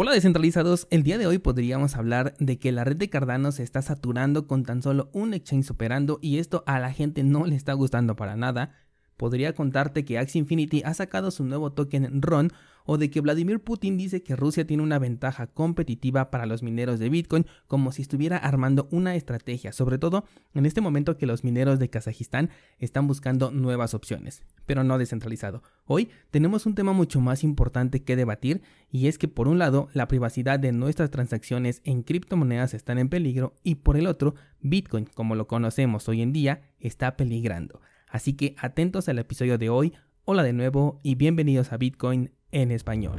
Hola descentralizados, el día de hoy podríamos hablar de que la red de Cardano se está saturando con tan solo un exchange operando y esto a la gente no le está gustando para nada. Podría contarte que Axie Infinity ha sacado su nuevo token RON o de que Vladimir Putin dice que Rusia tiene una ventaja competitiva para los mineros de Bitcoin como si estuviera armando una estrategia, sobre todo en este momento que los mineros de Kazajistán están buscando nuevas opciones, pero no descentralizado. Hoy tenemos un tema mucho más importante que debatir y es que por un lado la privacidad de nuestras transacciones en criptomonedas están en peligro y por el otro Bitcoin, como lo conocemos hoy en día, está peligrando. Así que atentos al episodio de hoy, hola de nuevo y bienvenidos a Bitcoin en español.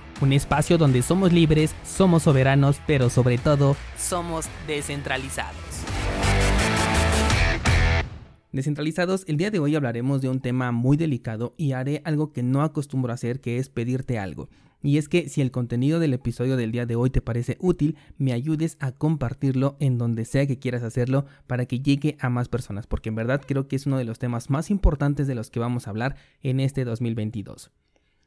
un espacio donde somos libres, somos soberanos, pero sobre todo somos descentralizados. Descentralizados, el día de hoy hablaremos de un tema muy delicado y haré algo que no acostumbro a hacer, que es pedirte algo. Y es que si el contenido del episodio del día de hoy te parece útil, me ayudes a compartirlo en donde sea que quieras hacerlo para que llegue a más personas, porque en verdad creo que es uno de los temas más importantes de los que vamos a hablar en este 2022.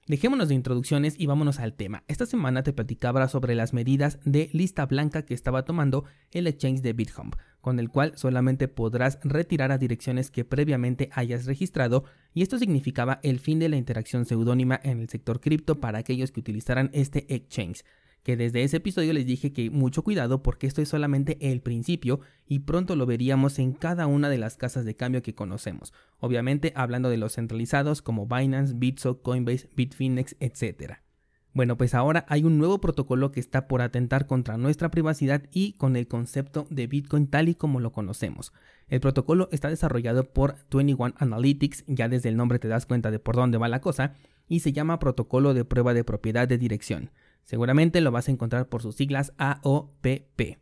Dejémonos de introducciones y vámonos al tema. Esta semana te platicaba sobre las medidas de lista blanca que estaba tomando el exchange de BitHump, con el cual solamente podrás retirar a direcciones que previamente hayas registrado y esto significaba el fin de la interacción seudónima en el sector cripto para aquellos que utilizaran este exchange que desde ese episodio les dije que mucho cuidado porque esto es solamente el principio y pronto lo veríamos en cada una de las casas de cambio que conocemos. Obviamente hablando de los centralizados como Binance, Bitso, Coinbase, Bitfinex, etc. Bueno, pues ahora hay un nuevo protocolo que está por atentar contra nuestra privacidad y con el concepto de Bitcoin tal y como lo conocemos. El protocolo está desarrollado por 21 Analytics, ya desde el nombre te das cuenta de por dónde va la cosa, y se llama Protocolo de Prueba de Propiedad de Dirección. Seguramente lo vas a encontrar por sus siglas AOPP.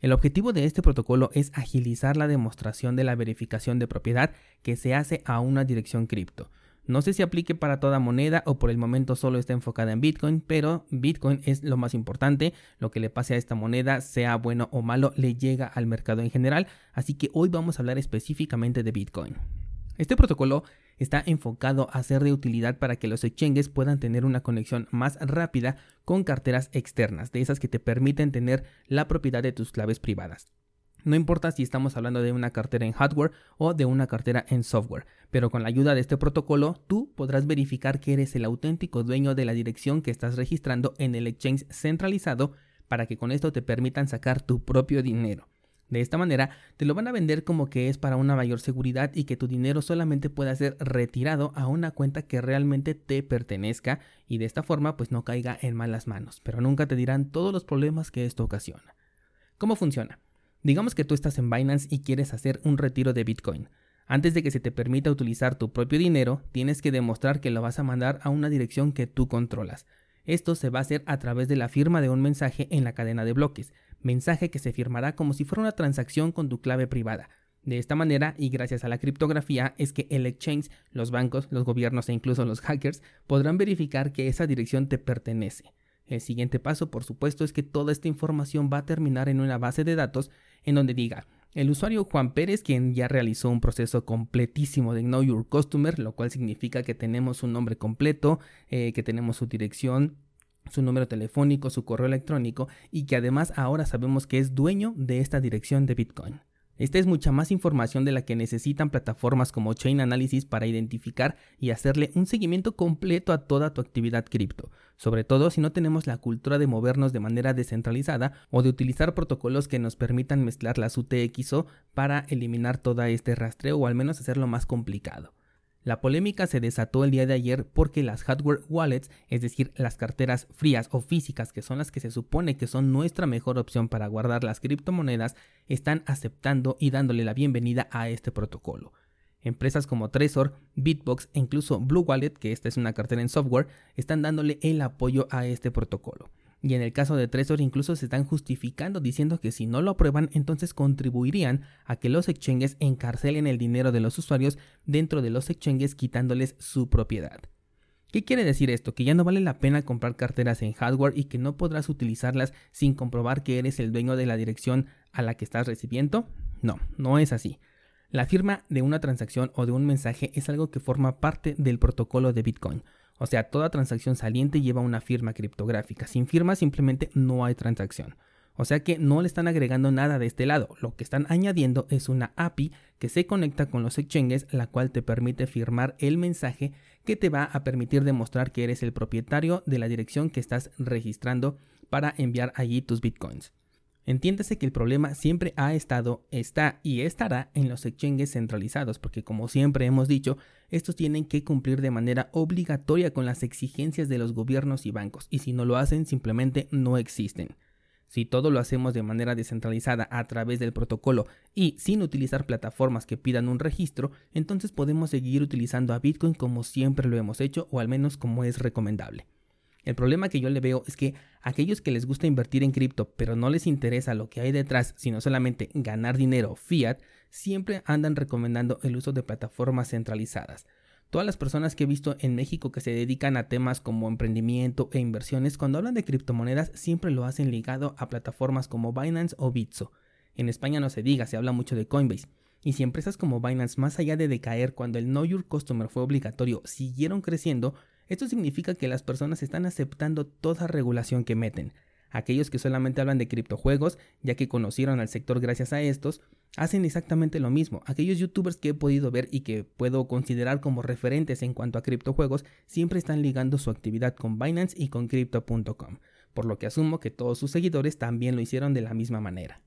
El objetivo de este protocolo es agilizar la demostración de la verificación de propiedad que se hace a una dirección cripto. No sé si aplique para toda moneda o por el momento solo está enfocada en Bitcoin, pero Bitcoin es lo más importante. Lo que le pase a esta moneda, sea bueno o malo, le llega al mercado en general. Así que hoy vamos a hablar específicamente de Bitcoin. Este protocolo está enfocado a ser de utilidad para que los exchanges puedan tener una conexión más rápida con carteras externas, de esas que te permiten tener la propiedad de tus claves privadas. No importa si estamos hablando de una cartera en hardware o de una cartera en software, pero con la ayuda de este protocolo tú podrás verificar que eres el auténtico dueño de la dirección que estás registrando en el exchange centralizado para que con esto te permitan sacar tu propio dinero. De esta manera, te lo van a vender como que es para una mayor seguridad y que tu dinero solamente pueda ser retirado a una cuenta que realmente te pertenezca y de esta forma pues no caiga en malas manos, pero nunca te dirán todos los problemas que esto ocasiona. ¿Cómo funciona? Digamos que tú estás en Binance y quieres hacer un retiro de Bitcoin. Antes de que se te permita utilizar tu propio dinero, tienes que demostrar que lo vas a mandar a una dirección que tú controlas. Esto se va a hacer a través de la firma de un mensaje en la cadena de bloques, mensaje que se firmará como si fuera una transacción con tu clave privada. De esta manera, y gracias a la criptografía, es que el exchange, los bancos, los gobiernos e incluso los hackers podrán verificar que esa dirección te pertenece. El siguiente paso, por supuesto, es que toda esta información va a terminar en una base de datos en donde diga, el usuario Juan Pérez, quien ya realizó un proceso completísimo de Know Your Customer, lo cual significa que tenemos un nombre completo, eh, que tenemos su dirección, su número telefónico, su correo electrónico y que además ahora sabemos que es dueño de esta dirección de Bitcoin. Esta es mucha más información de la que necesitan plataformas como Chain Analysis para identificar y hacerle un seguimiento completo a toda tu actividad cripto, sobre todo si no tenemos la cultura de movernos de manera descentralizada o de utilizar protocolos que nos permitan mezclar las UTXO para eliminar todo este rastreo o al menos hacerlo más complicado. La polémica se desató el día de ayer porque las hardware wallets, es decir, las carteras frías o físicas, que son las que se supone que son nuestra mejor opción para guardar las criptomonedas, están aceptando y dándole la bienvenida a este protocolo. Empresas como Trezor, Bitbox e incluso Blue Wallet, que esta es una cartera en software, están dándole el apoyo a este protocolo. Y en el caso de Trezor incluso se están justificando diciendo que si no lo aprueban entonces contribuirían a que los exchanges encarcelen el dinero de los usuarios dentro de los exchanges quitándoles su propiedad. ¿Qué quiere decir esto? Que ya no vale la pena comprar carteras en hardware y que no podrás utilizarlas sin comprobar que eres el dueño de la dirección a la que estás recibiendo? No, no es así. La firma de una transacción o de un mensaje es algo que forma parte del protocolo de Bitcoin. O sea, toda transacción saliente lleva una firma criptográfica. Sin firma simplemente no hay transacción. O sea que no le están agregando nada de este lado. Lo que están añadiendo es una API que se conecta con los exchanges, la cual te permite firmar el mensaje que te va a permitir demostrar que eres el propietario de la dirección que estás registrando para enviar allí tus bitcoins. Entiéndase que el problema siempre ha estado, está y estará en los exchanges centralizados, porque como siempre hemos dicho, estos tienen que cumplir de manera obligatoria con las exigencias de los gobiernos y bancos, y si no lo hacen simplemente no existen. Si todo lo hacemos de manera descentralizada a través del protocolo y sin utilizar plataformas que pidan un registro, entonces podemos seguir utilizando a Bitcoin como siempre lo hemos hecho o al menos como es recomendable. El problema que yo le veo es que aquellos que les gusta invertir en cripto pero no les interesa lo que hay detrás, sino solamente ganar dinero fiat, siempre andan recomendando el uso de plataformas centralizadas. Todas las personas que he visto en México que se dedican a temas como emprendimiento e inversiones, cuando hablan de criptomonedas siempre lo hacen ligado a plataformas como Binance o Bitso. En España no se diga, se habla mucho de Coinbase. Y si empresas como Binance, más allá de decaer cuando el Know Your Customer fue obligatorio, siguieron creciendo, esto significa que las personas están aceptando toda regulación que meten. Aquellos que solamente hablan de criptojuegos, ya que conocieron al sector gracias a estos, hacen exactamente lo mismo. Aquellos youtubers que he podido ver y que puedo considerar como referentes en cuanto a criptojuegos, siempre están ligando su actividad con Binance y con crypto.com, por lo que asumo que todos sus seguidores también lo hicieron de la misma manera.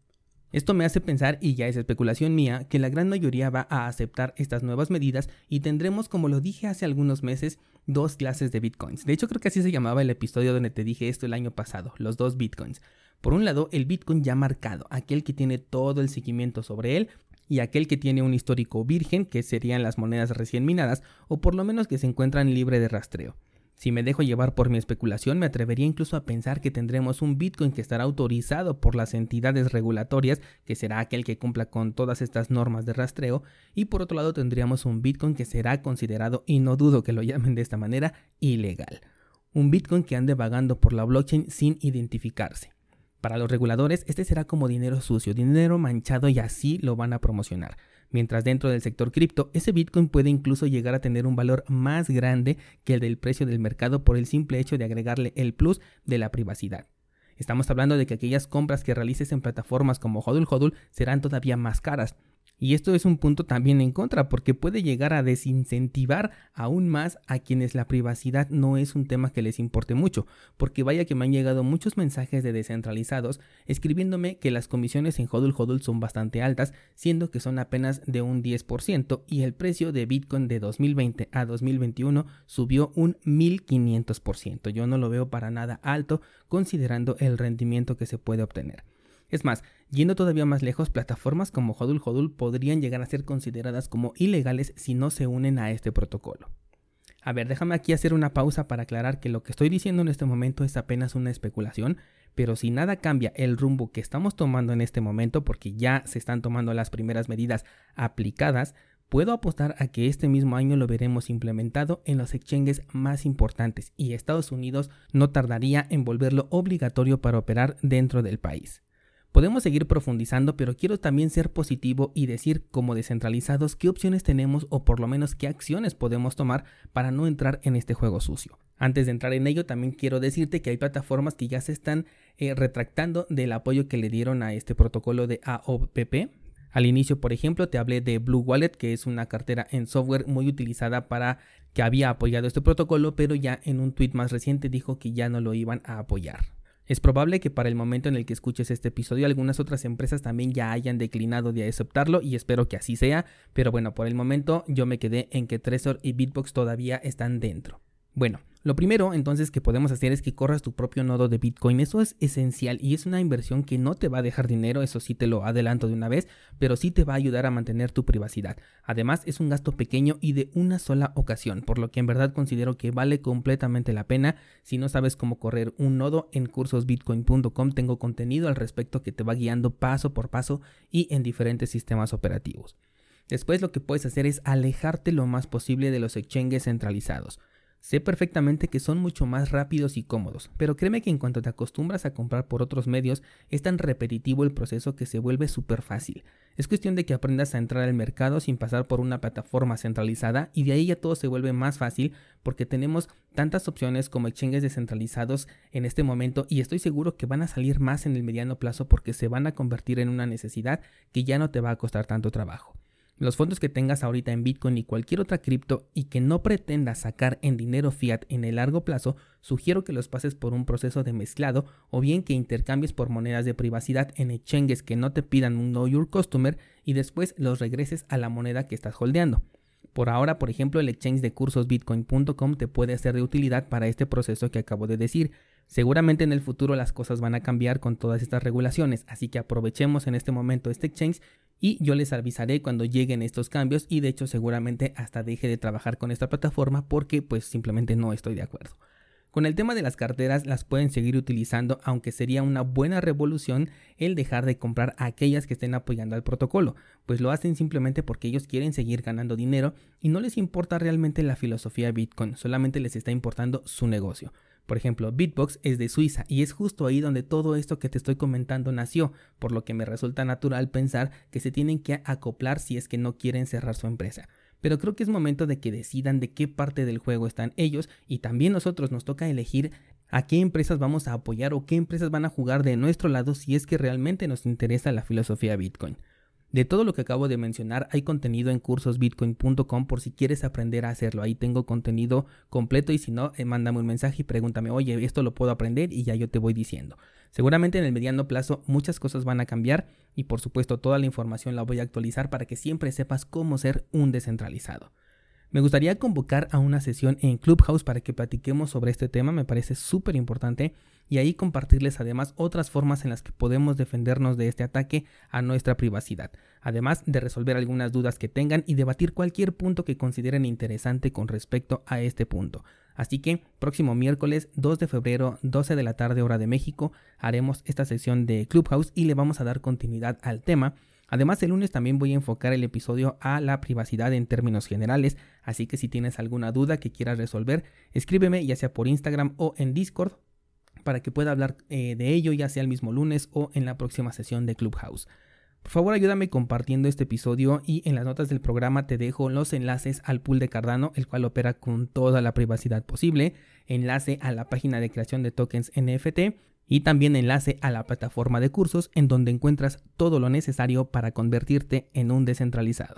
Esto me hace pensar, y ya es especulación mía, que la gran mayoría va a aceptar estas nuevas medidas y tendremos, como lo dije hace algunos meses, dos clases de bitcoins. De hecho, creo que así se llamaba el episodio donde te dije esto el año pasado, los dos bitcoins. Por un lado, el bitcoin ya marcado, aquel que tiene todo el seguimiento sobre él, y aquel que tiene un histórico virgen, que serían las monedas recién minadas, o por lo menos que se encuentran libre de rastreo. Si me dejo llevar por mi especulación, me atrevería incluso a pensar que tendremos un Bitcoin que estará autorizado por las entidades regulatorias, que será aquel que cumpla con todas estas normas de rastreo, y por otro lado tendríamos un Bitcoin que será considerado, y no dudo que lo llamen de esta manera, ilegal. Un Bitcoin que ande vagando por la blockchain sin identificarse. Para los reguladores, este será como dinero sucio, dinero manchado y así lo van a promocionar mientras dentro del sector cripto ese Bitcoin puede incluso llegar a tener un valor más grande que el del precio del mercado por el simple hecho de agregarle el plus de la privacidad. Estamos hablando de que aquellas compras que realices en plataformas como Hodul Hodul serán todavía más caras, y esto es un punto también en contra porque puede llegar a desincentivar aún más a quienes la privacidad no es un tema que les importe mucho, porque vaya que me han llegado muchos mensajes de descentralizados escribiéndome que las comisiones en Hodul Hodul son bastante altas, siendo que son apenas de un 10% y el precio de Bitcoin de 2020 a 2021 subió un 1500%. Yo no lo veo para nada alto considerando el rendimiento que se puede obtener. Es más, yendo todavía más lejos, plataformas como Hodul Hodul podrían llegar a ser consideradas como ilegales si no se unen a este protocolo. A ver, déjame aquí hacer una pausa para aclarar que lo que estoy diciendo en este momento es apenas una especulación, pero si nada cambia el rumbo que estamos tomando en este momento, porque ya se están tomando las primeras medidas aplicadas, puedo apostar a que este mismo año lo veremos implementado en los exchanges más importantes y Estados Unidos no tardaría en volverlo obligatorio para operar dentro del país. Podemos seguir profundizando, pero quiero también ser positivo y decir como descentralizados qué opciones tenemos o por lo menos qué acciones podemos tomar para no entrar en este juego sucio. Antes de entrar en ello, también quiero decirte que hay plataformas que ya se están eh, retractando del apoyo que le dieron a este protocolo de AOPP. Al inicio, por ejemplo, te hablé de Blue Wallet, que es una cartera en software muy utilizada para que había apoyado este protocolo, pero ya en un tweet más reciente dijo que ya no lo iban a apoyar. Es probable que para el momento en el que escuches este episodio algunas otras empresas también ya hayan declinado de aceptarlo y espero que así sea, pero bueno, por el momento yo me quedé en que Trezor y Bitbox todavía están dentro. Bueno, Lo primero entonces que podemos hacer es que corras tu propio nodo de Bitcoin. Eso es esencial y es una inversión que no te va a dejar dinero, eso sí te lo adelanto de una vez, pero sí te va a ayudar a mantener tu privacidad. Además es un gasto pequeño y de una sola ocasión, por lo que en verdad considero que vale completamente la pena. Si no sabes cómo correr un nodo en cursosbitcoin.com tengo contenido al respecto que te va guiando paso por paso y en diferentes sistemas operativos. Después lo que puedes hacer es alejarte lo más posible de los exchanges centralizados. Sé perfectamente que son mucho más rápidos y cómodos, pero créeme que en cuanto te acostumbras a comprar por otros medios, es tan repetitivo el proceso que se vuelve súper fácil. Es cuestión de que aprendas a entrar al mercado sin pasar por una plataforma centralizada y de ahí ya todo se vuelve más fácil porque tenemos tantas opciones como exchanges descentralizados en este momento y estoy seguro que van a salir más en el mediano plazo porque se van a convertir en una necesidad que ya no te va a costar tanto trabajo. Los fondos que tengas ahorita en Bitcoin y cualquier otra cripto y que no pretendas sacar en dinero fiat en el largo plazo, sugiero que los pases por un proceso de mezclado o bien que intercambies por monedas de privacidad en exchanges que no te pidan un Know Your Customer y después los regreses a la moneda que estás holdeando. Por ahora, por ejemplo, el exchange de cursos bitcoin.com te puede ser de utilidad para este proceso que acabo de decir. Seguramente en el futuro las cosas van a cambiar con todas estas regulaciones, así que aprovechemos en este momento este exchange y yo les avisaré cuando lleguen estos cambios y de hecho seguramente hasta deje de trabajar con esta plataforma porque pues simplemente no estoy de acuerdo. Con el tema de las carteras las pueden seguir utilizando, aunque sería una buena revolución el dejar de comprar aquellas que estén apoyando al protocolo, pues lo hacen simplemente porque ellos quieren seguir ganando dinero y no les importa realmente la filosofía Bitcoin, solamente les está importando su negocio. Por ejemplo, Bitbox es de Suiza y es justo ahí donde todo esto que te estoy comentando nació, por lo que me resulta natural pensar que se tienen que acoplar si es que no quieren cerrar su empresa pero creo que es momento de que decidan de qué parte del juego están ellos y también nosotros nos toca elegir a qué empresas vamos a apoyar o qué empresas van a jugar de nuestro lado si es que realmente nos interesa la filosofía Bitcoin. De todo lo que acabo de mencionar, hay contenido en cursosbitcoin.com por si quieres aprender a hacerlo. Ahí tengo contenido completo y si no, eh, mándame un mensaje y pregúntame, oye, esto lo puedo aprender y ya yo te voy diciendo. Seguramente en el mediano plazo muchas cosas van a cambiar y por supuesto toda la información la voy a actualizar para que siempre sepas cómo ser un descentralizado. Me gustaría convocar a una sesión en Clubhouse para que platiquemos sobre este tema, me parece súper importante, y ahí compartirles además otras formas en las que podemos defendernos de este ataque a nuestra privacidad, además de resolver algunas dudas que tengan y debatir cualquier punto que consideren interesante con respecto a este punto. Así que próximo miércoles 2 de febrero, 12 de la tarde hora de México, haremos esta sesión de Clubhouse y le vamos a dar continuidad al tema. Además, el lunes también voy a enfocar el episodio a la privacidad en términos generales, así que si tienes alguna duda que quieras resolver, escríbeme ya sea por Instagram o en Discord para que pueda hablar eh, de ello ya sea el mismo lunes o en la próxima sesión de Clubhouse. Por favor ayúdame compartiendo este episodio y en las notas del programa te dejo los enlaces al pool de Cardano, el cual opera con toda la privacidad posible, enlace a la página de creación de tokens NFT y también enlace a la plataforma de cursos en donde encuentras todo lo necesario para convertirte en un descentralizado.